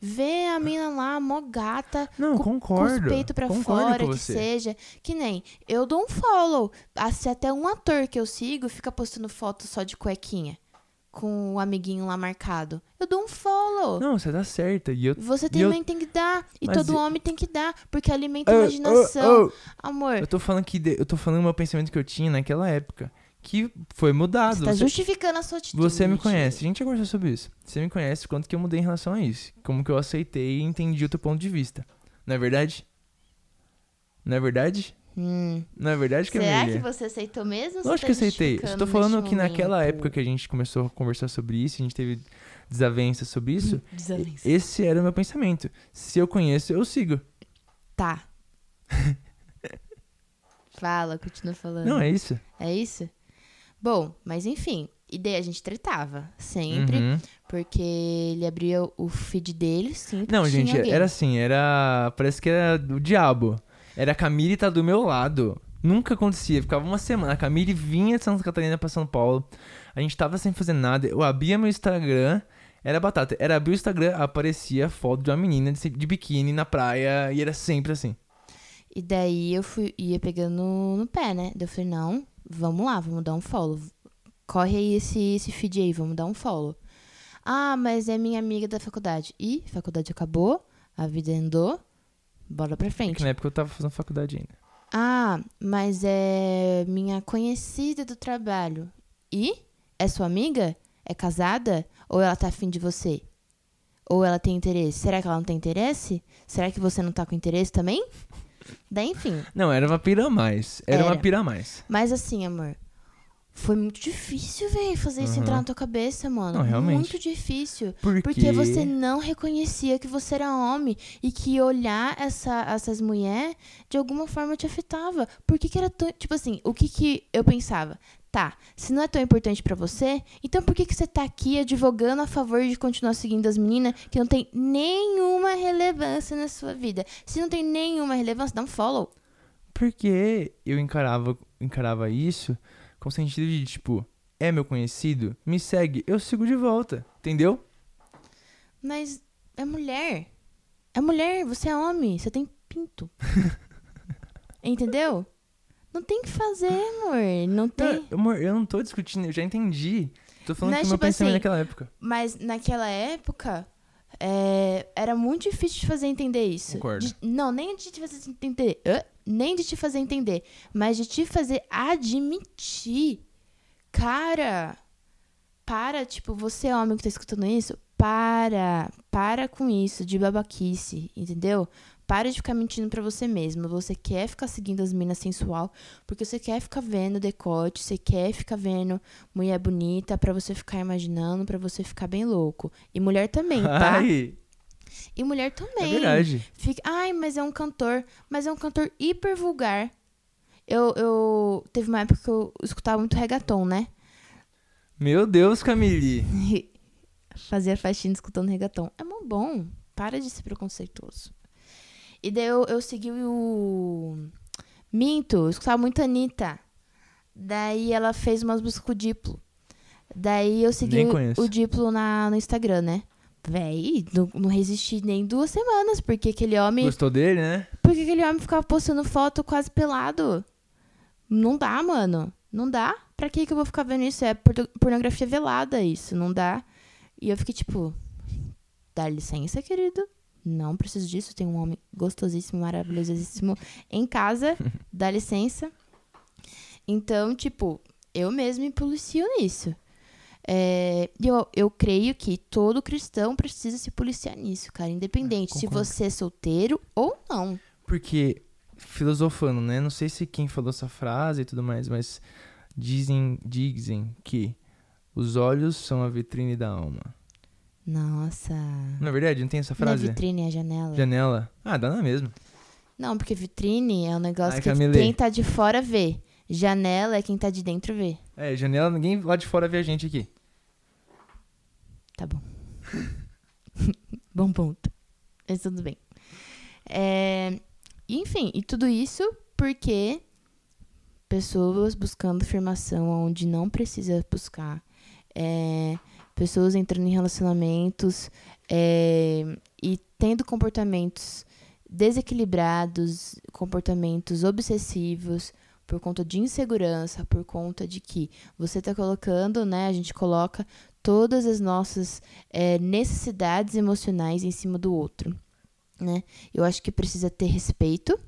Vê a mina lá, mó gata, Não, com- com concordo. os peitos pra fora, com que seja. Que nem, eu dou um follow. Ah, Se até um ator que eu sigo fica postando foto só de cuequinha. Com o amiguinho lá marcado. Eu dou um follow. Não, você tá certa. E eu. Você eu- também tem que dar. E Mas todo eu- homem tem que dar. Porque alimenta a Oh, imaginação. oh, oh. Amor, Eu tô falando que de- eu tô falando o meu pensamento que eu tinha naquela época. Que foi mudado. você tá Você- justificando a sua atitude. Você me conhece, a gente já conversou sobre isso. Você me conhece quanto que eu mudei em relação a isso. Como que eu aceitei e entendi o teu ponto de vista. Não é verdade? Não é verdade? Hum. Não é verdade, Será Camille? que você aceitou mesmo? você Lógico tá que aceitei. Tô falando que naquela momento? época que a gente começou a conversar sobre isso, a gente teve desavenças sobre isso. (laughs) Desavença. Esse era o meu pensamento. Se eu conheço, eu sigo. Tá. (laughs) Fala, continua falando. Não, é isso. É isso? Bom, mas enfim. E daí a gente tretava. Sempre. Uhum. Porque ele abria o feed dele, sempre Não, gente, alguém. era assim, era. Parece que era do diabo. Era a Camille tá do meu lado. Nunca acontecia, ficava uma semana. A Camille vinha de Santa Catarina pra São Paulo. A gente tava sem fazer nada. Eu abria meu Instagram, era batata. Era abrir o Instagram, aparecia foto de uma menina de, de biquíni na praia e era sempre assim. E daí eu fui, ia pegando no, no pé, né? Daí eu falei, não, vamos lá, vamos dar um follow. Corre aí esse, esse feed aí, vamos dar um follow. Ah, mas é minha amiga da faculdade. E faculdade acabou, a vida andou, bora pra frente. Porque na época eu tava fazendo faculdade ainda. Ah, mas é minha conhecida do trabalho. E? É sua amiga? É casada? Ou ela tá afim de você? Ou ela tem interesse? Será que ela não tem interesse? Será que você não tá com interesse também? Daí, enfim. Não, era uma pira a mais. Era, uma Era. pira a mais. Mas assim, amor. Foi muito difícil, velho, fazer isso Aham. entrar na tua cabeça, mano. Não, realmente. Muito difícil. Porque, Porque você não reconhecia que você era homem e que olhar essa, essas mulheres de alguma forma te afetava. Por que, que era tão. Tipo assim, o que, que eu pensava? Tá, se não é tão importante pra você, então por que, que você tá aqui advogando a favor de continuar seguindo as meninas que não tem nenhuma relevância na sua vida? Se não tem nenhuma relevância, dá um follow. Porque eu encarava, encarava isso com sentido de, tipo, é meu conhecido, me segue, eu sigo de volta, entendeu? Mas é mulher. É mulher, você é homem, você tem pinto. (laughs) Entendeu? Não tem o que fazer, amor. Não tem. Não, amor, eu não tô discutindo, eu já entendi. Tô falando Mas, que o meu tipo pensamento assim, naquela época. Mas naquela época, é, era muito difícil de fazer entender isso. Concordo. De- não, nem de te fazer entender. Nem de te fazer entender. Mas de te fazer admitir. Cara, para, tipo, você é homem que tá escutando isso, para. Para com isso, de babaquice, entendeu? Para de ficar mentindo pra você mesmo. Você quer ficar seguindo as minas sensual, porque você quer ficar vendo decote, você quer ficar vendo mulher bonita pra você ficar imaginando, pra você ficar bem louco. E mulher também, tá? (laughs) Ai, E mulher é também. verdade. Fica, ai, mas é um cantor, mas é um cantor hiper vulgar. Eu, eu teve uma época que eu escutava muito reggaeton, né? Meu Deus, Camille. (laughs) Fazia faxina escutando reggaeton. É mó bom. Para de ser preconceituoso. E daí eu, eu segui o. Minto, eu escutava muito a Anitta. Daí ela fez umas músicas com o Diplo. Daí eu segui o, o Diplo na, no Instagram, né? Véi, não, não resisti nem duas semanas, porque aquele homem. Gostou dele, né? Porque aquele homem ficava postando foto quase pelado. Não dá, mano. Não dá. Pra que que eu vou ficar vendo isso? É porno- pornografia velada isso. Não dá. E eu fiquei tipo, dá licença, querido. Não preciso disso. Tem um homem gostosíssimo, maravilhosíssimo em casa. (laughs) Dá licença. Então, tipo, eu mesmo me policio nisso. É, eu, eu creio que todo cristão precisa se policiar nisso, cara. Independente se você é solteiro ou não. Porque, filosofando, né? Não sei se quem falou essa frase e tudo mais, mas dizem, dizem que os olhos são a vitrine da alma. Nossa. Na verdade, não tem essa Não é frase? vitrine, é janela. Janela. Ah, dá na mesma. Não, porque vitrine é um negócio Ai, que Camille. quem tá de fora vê. Janela é quem tá de dentro vê. É, janela, ninguém lá de fora vê a gente aqui. Tá bom. (laughs) bom ponto. Mas tudo bem. É, enfim, e tudo isso porque pessoas buscando afirmação onde não precisa buscar. É, pessoas entrando em relacionamentos é, e tendo comportamentos desequilibrados, comportamentos obsessivos por conta de insegurança, por conta de que você está colocando, né? A gente coloca todas as nossas é, necessidades emocionais em cima do outro, né? Eu acho que precisa ter respeito.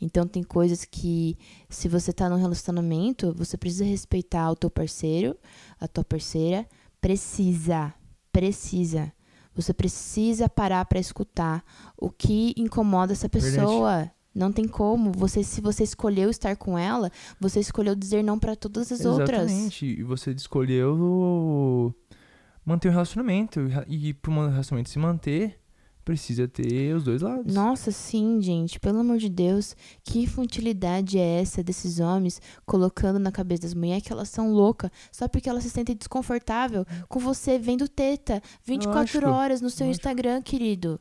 Então tem coisas que se você tá num relacionamento, você precisa respeitar o teu parceiro, a tua parceira, precisa, precisa. Você precisa parar para escutar o que incomoda essa pessoa. Não tem como. Você, se você escolheu estar com ela, você escolheu dizer não para todas as outras. Exatamente. E você escolheu manter um relacionamento. E para um relacionamento se manter, precisa ter os dois lados. Nossa, sim, gente. Pelo amor de Deus, que futilidade é essa desses homens colocando na cabeça das mulheres que elas são loucas só porque elas se sentem desconfortável com você vendo teta 24 Lógico, horas no seu lógico. Instagram, querido.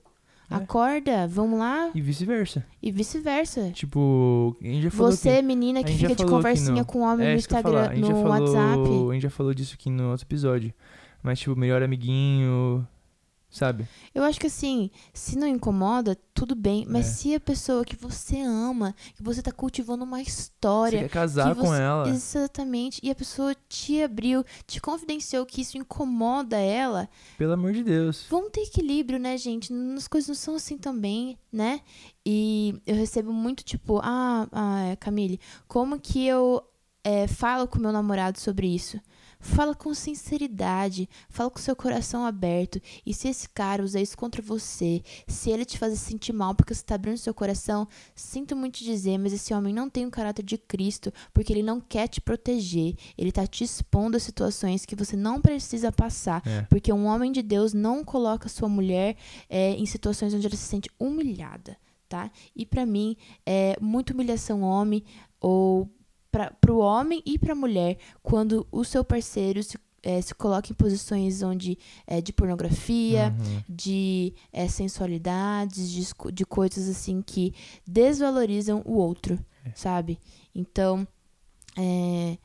É. Acorda, vamos lá E vice-versa. e vice-versa. Tipo, a gente já falou Você, que... menina que fica de conversinha não. com homem é no. Instagram, no falou, WhatsApp. A gente já falou disso aqui no outro episódio. Mas, tipo, melhor amiguinho, sabe? Eu acho que assim, se não incomoda, tudo bem. Mas É. se a pessoa que você ama, que você tá cultivando uma Você história, quer casar que com você- ela. Exatamente. E a pessoa te abriu, te confidenciou que isso incomoda ela. Pelo amor de Deus. Vamos ter equilíbrio, né, gente? As coisas não são assim também, né? E eu recebo muito tipo, ah, ah Camille, como que eu é, falo com meu namorado sobre isso? Fala com sinceridade, fala com seu coração aberto. E se esse cara usar isso contra você, se ele te fazer sentir mal porque você tá abrindo seu coração, sinto muito dizer, mas esse homem não tem o caráter de Cristo, porque ele não quer te proteger. Ele tá te expondo a situações que você não precisa passar. É. Porque um homem de Deus não coloca sua mulher é, em situações onde ela se sente humilhada, tá? E pra mim, é muita humilhação homem ou para o homem e para a mulher quando o seu parceiro se, é, se coloca em posições onde é, de pornografia, Uhum. de é, sensualidades, de, de coisas assim que desvalorizam o outro, É. sabe? Então, é,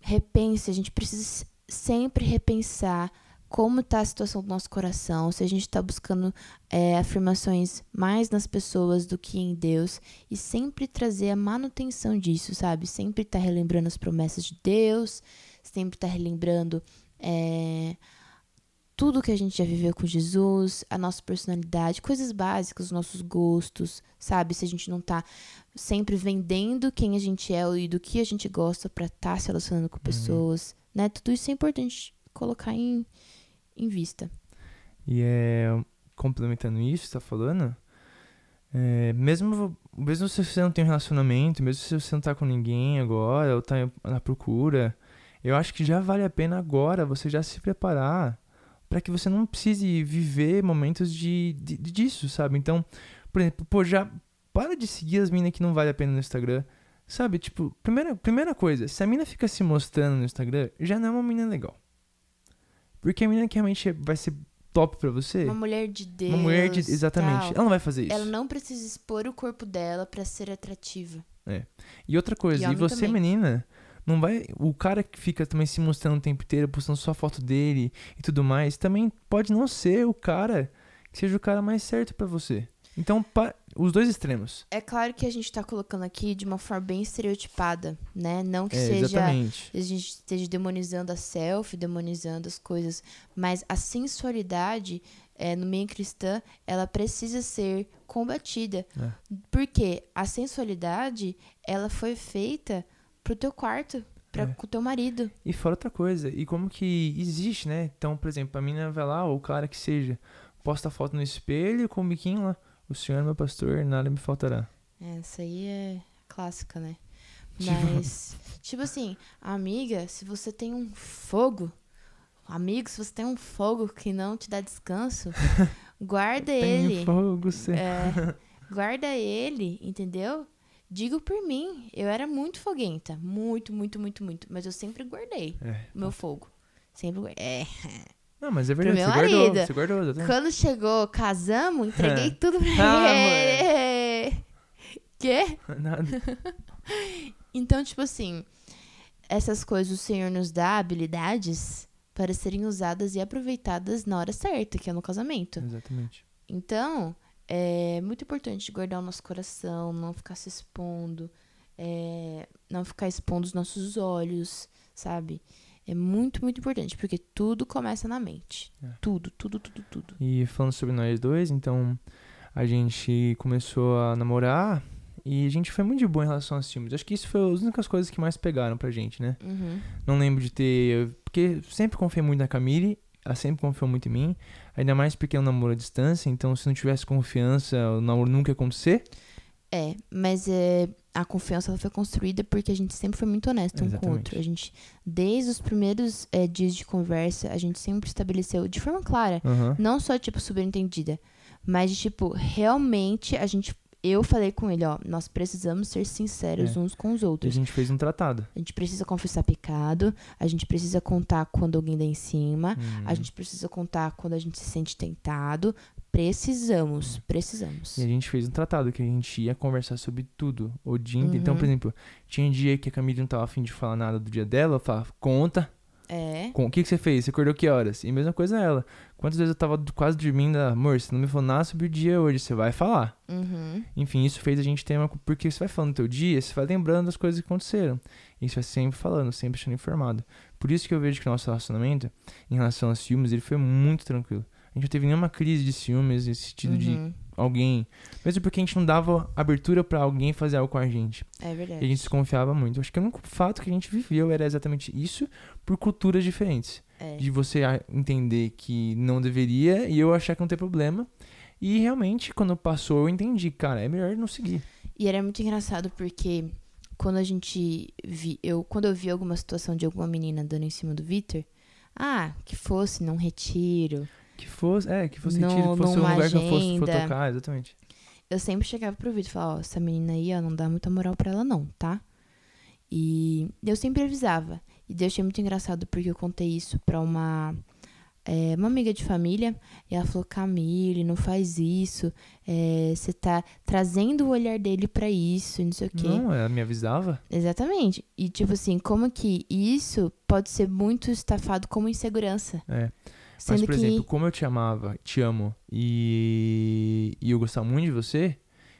repense, a gente precisa sempre repensar como está a situação do nosso coração, se a gente está buscando é, afirmações mais nas pessoas do que em Deus, e sempre trazer a manutenção disso, sabe? Sempre estar relembrando as promessas de Deus, sempre estar relembrando é, tudo que a gente já viveu com Jesus, a nossa personalidade, coisas básicas, os nossos gostos, sabe? Se a gente não tá sempre vendendo quem a gente é e do que a gente gosta pra estar se relacionando com pessoas, né? Tudo isso é importante colocar em, em vista. E é, complementando isso que você tá falando, é, mesmo, mesmo se você não tem um relacionamento, mesmo se você não tá com ninguém agora, ou tá na procura, eu acho que já vale a pena agora você já se preparar para que você não precise viver momentos de, de- disso, sabe? Então, por exemplo, pô, já para de seguir as minas que não vale a pena no Instagram. Sabe, tipo, primeira, primeira coisa, se a mina fica se mostrando no Instagram, já não é uma mina legal. Porque a mina que realmente vai ser top pra você, Uma mulher de Deus. uma mulher de. Exatamente. tal, Ela não vai fazer isso. Ela não precisa expor o corpo dela pra ser atrativa. E outra coisa, E e, você, também. menina, Não vai. O cara que fica também se mostrando o tempo inteiro, postando só foto dele e tudo mais, também pode não ser o cara que seja o cara mais certo pra você. Então, pa- os dois extremos. É claro que a gente tá colocando aqui de uma forma bem estereotipada, né? Não que É, seja exatamente. a gente esteja demonizando a selfie, demonizando as coisas, mas a sensualidade é, no meio cristã, ela precisa ser combatida. É. Porque a sensualidade, ela foi feita pro teu quarto, pra, É. com o teu marido. E fora outra coisa, e como que existe, né? Então, por exemplo, a menina vai lá, ou o cara que seja, posta foto no espelho com o biquinho lá. O senhor é meu pastor, nada me faltará. Essa aí é clássica, né? Tipo- Mas, tipo assim, amiga, se você tem um fogo, amigo, se você tem um fogo que não te dá descanso, (laughs) guarda ele. Tem fogo, cê. É, (laughs) guarda ele, entendeu? Digo por mim, eu era muito foguenta. Muito, muito, muito, muito. Mas eu sempre guardei É. o meu fogo. Sempre guardei. É. Não, mas é verdade, meu você guardou, você guardou, exatamente. Quando chegou, casamos, entreguei (laughs) tudo pra Ah, ele. (laughs) Quê? Nada. (laughs) Então, tipo assim, essas coisas o Senhor nos dá habilidades para serem usadas e aproveitadas na hora certa, que é no casamento. Exatamente. Então, é muito importante guardar o nosso coração, não ficar se expondo, é, não ficar expondo os nossos olhos, sabe? É muito, muito importante, porque tudo começa na mente. É. Tudo, tudo, tudo, tudo. E falando sobre nós dois, então a gente começou a namorar e a gente foi muito de boa em relação aos filmes. Acho que isso foi as únicas coisas que mais pegaram pra gente, né? Uhum. Não lembro de ter. Porque sempre confiei muito na Camille, ela sempre confiou muito em mim. Ainda mais porque é um namoro à distância, então se não tivesse confiança, o namoro nunca ia acontecer. É, mas é, a confiança foi construída porque a gente sempre foi muito honesto um com o outro. A gente, desde os primeiros é, dias de conversa, a gente sempre estabeleceu de forma clara Aham. Não só, tipo, subentendida, mas de, tipo, realmente a gente. Eu falei com ele, ó, nós precisamos ser sinceros É. uns com os E a outros. gente fez um tratado. A gente precisa confessar pecado, a gente precisa contar quando alguém dá em cima, a Uhum. gente precisa contar quando a gente se sente tentado. Precisamos, precisamos. E a gente fez um tratado que a gente ia conversar sobre tudo o dia inteiro. Então, Uhum. por exemplo, tinha dia que a Camille não tava afim de falar nada do dia dela, eu falava, conta. É, Com, o que, que você fez? Você acordou que horas? E mesma coisa ela. Quantas vezes eu tava quase dormindo, amor, você não me falou nada sobre o dia hoje, você vai falar. uhum, Enfim, isso fez a gente ter uma. Porque você vai falando do teu dia, você vai lembrando das coisas que aconteceram. E você vai sempre falando, sempre sendo informado. Por isso que eu vejo que o nosso relacionamento, em relação aos ciúmes, ele foi muito tranquilo. A gente não teve nenhuma crise de ciúmes, nesse sentido de uhum. alguém. Mesmo porque a gente não dava abertura pra alguém fazer algo com a gente. É E a verdade. gente desconfiava muito. Acho que o único fato que a gente viveu era exatamente isso por culturas diferentes. É. De você entender que não deveria e eu achar que não tem problema. E realmente, quando passou, eu entendi, cara, é melhor não seguir. E era muito engraçado porque quando a gente vi, eu quando eu vi alguma situação de alguma menina dando em cima do Vitor, ah, que fosse num retiro, Que fosse, é, que fosse No- retiro, que fosse um lugar que eu fosse for agenda. tocar, exatamente. eu sempre chegava pro Vitor e falava, ó, essa menina aí, ó, não dá muita moral pra ela não, tá? E eu sempre avisava. E eu achei muito engraçado porque eu contei isso pra uma é, uma amiga de família e ela falou, Camille, não faz isso, é, você tá trazendo o olhar dele pra isso, e não sei o quê. Não, ela me avisava. Exatamente. E tipo assim, como que isso pode ser muito estafado como insegurança? É. Mas, Sendo por que. exemplo, como eu te amava, te amo e, e eu gostava muito de você,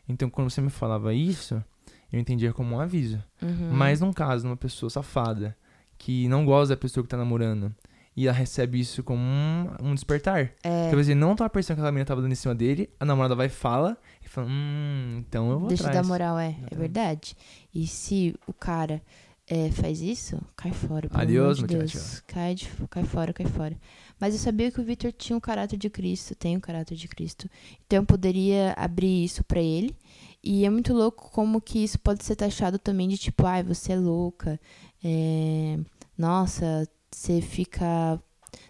então quando você me falava isso, eu entendia como um aviso. Uhum. Mas num caso, de uma pessoa safada, que não gosta da pessoa que tá namorando, e ela recebe isso como um, um despertar. É, Talvez ele não tava pensando que aquela menina tava dando em cima dele, a namorada vai e fala, e fala, hum, então eu vou deixa eu atrás. dar moral, é. É verdade. E se o cara é, faz isso, cai fora. Pelo Adeus, amor de muchacho. Deus. Cai, de- cai fora, cai fora. Mas eu sabia que o Victor tinha o caráter de Cristo, tem o caráter de Cristo. Então eu poderia abrir isso pra ele. E é muito louco como que isso pode ser taxado também de tipo, ai, você é louca. É, Nossa, você fica.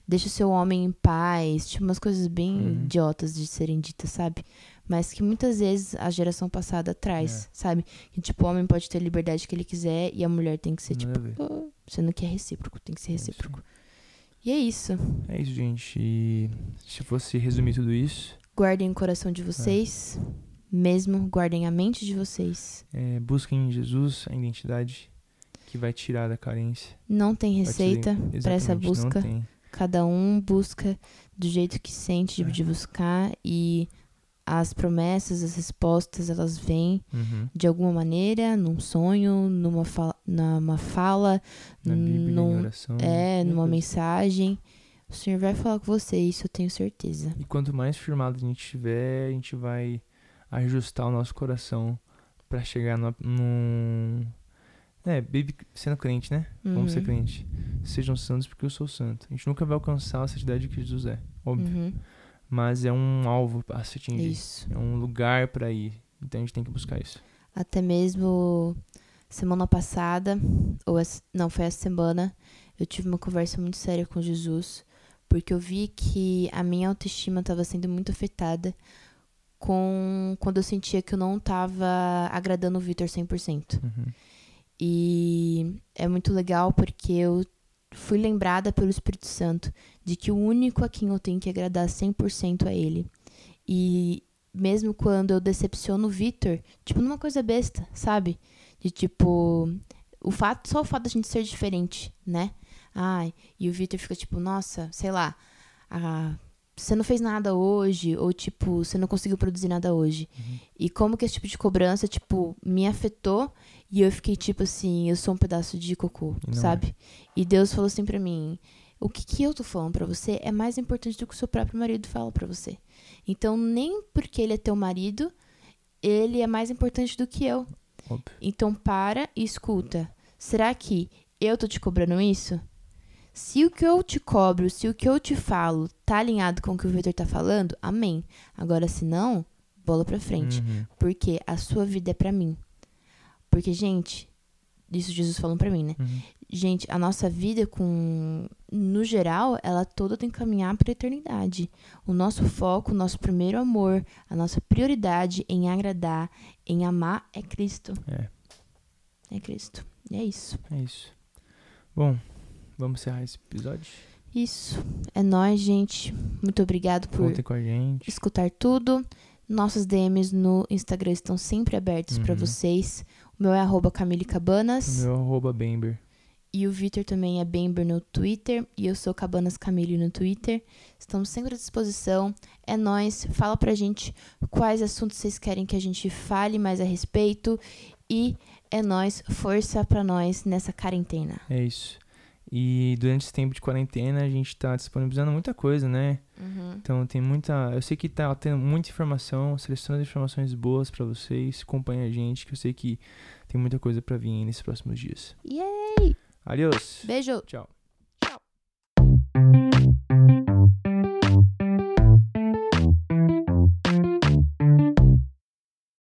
Deixa o seu homem em paz. Tipo, umas coisas bem Uhum. idiotas de serem ditas, sabe? Mas que muitas vezes a geração passada traz, É. sabe? Que tipo, o homem pode ter a liberdade que ele quiser e a mulher tem que ser, Nada tipo. "Ah", sendo que é recíproco, tem que ser É recíproco. E é isso. É isso, gente. E se fosse resumir tudo isso, Guardem o coração de vocês, mesmo guardem a mente de vocês. é, busquem em Jesus a identidade que vai tirar da carência. Não tem receita para essa busca. Cada um busca do jeito que sente de, É. de buscar e as promessas, as respostas, elas vêm Uhum. de alguma maneira, num sonho, numa fala, numa fala, Na Bíblia, num, oração. é, numa coisa. mensagem. O Senhor vai falar com você, isso eu tenho certeza. E quanto mais firmado a gente estiver, a gente vai ajustar o nosso coração pra chegar no, num. É, baby, sendo crente, né? Vamos ser Uhum. crente. Sejam santos porque eu sou santo. A gente nunca vai alcançar a santidade que Jesus é, óbvio. Uhum, Mas é um alvo a se atingir. Isso. É um lugar pra ir. Então a gente tem que buscar isso. Até mesmo semana passada, ou essa- não, foi essa semana, eu tive uma conversa muito séria com Jesus, porque eu vi que a minha autoestima estava sendo muito afetada com quando eu sentia que eu não estava agradando o Vitor 100%. Uhum. E é muito legal porque eu fui lembrada pelo Espírito Santo de que o único a quem eu tenho que agradar 100% é ele. E mesmo quando eu decepciono o Vitor, tipo numa coisa besta, sabe? De tipo, o fato, só o fato da gente ser diferente, né? Ai, e o Vitor fica tipo, nossa, sei lá, ah, você não fez nada hoje, ou tipo, você não conseguiu produzir nada hoje. Uhum. E como que esse tipo de cobrança, tipo, me afetou e eu fiquei tipo assim, eu sou um pedaço de cocô, é. sabe? E Deus falou assim pra mim: o que, que eu tô falando pra você é mais importante do que o seu próprio marido fala pra você. Então, nem porque ele é teu marido, ele é mais importante do que eu. Óbvio. Então, para e escuta. Será que eu tô te cobrando isso? Se o que eu te cobro, se o que eu te falo tá alinhado com o que o Victor tá falando, amém. Agora, se não, bola pra frente. Uhum. Porque a sua vida é pra mim. Porque, gente, isso Jesus falando pra mim, né? Uhum. Gente, a nossa vida com no geral, ela toda tem que caminhar para eternidade. O nosso foco, o nosso primeiro amor, a nossa prioridade em agradar, em amar é Cristo. É, É Cristo. E é isso. é isso. Bom, vamos encerrar esse episódio. Isso. É nóis, gente. Muito obrigado por Contem com a gente. escutar tudo. Nossas DMs no Instagram estão sempre abertos Uhum. vocês. O meu é arroba Camille O Cabanas. meu arroba Bember. E o Vitor também é Bember no Twitter. E eu sou Cabanas Camille no Twitter. Estamos sempre à disposição. É nóis. Fala pra gente quais assuntos vocês querem que a gente fale mais a respeito. E é nóis. Força pra nós nessa quarentena. É isso. E durante esse tempo de quarentena a gente está disponibilizando muita coisa, né? Uhum. Então tem muita. Eu sei que tá tendo muita informação, selecionando informações boas para vocês. Acompanha a gente, que eu sei que tem muita coisa para vir nesses próximos dias. Yay! Beijo! Tchau! Tchau!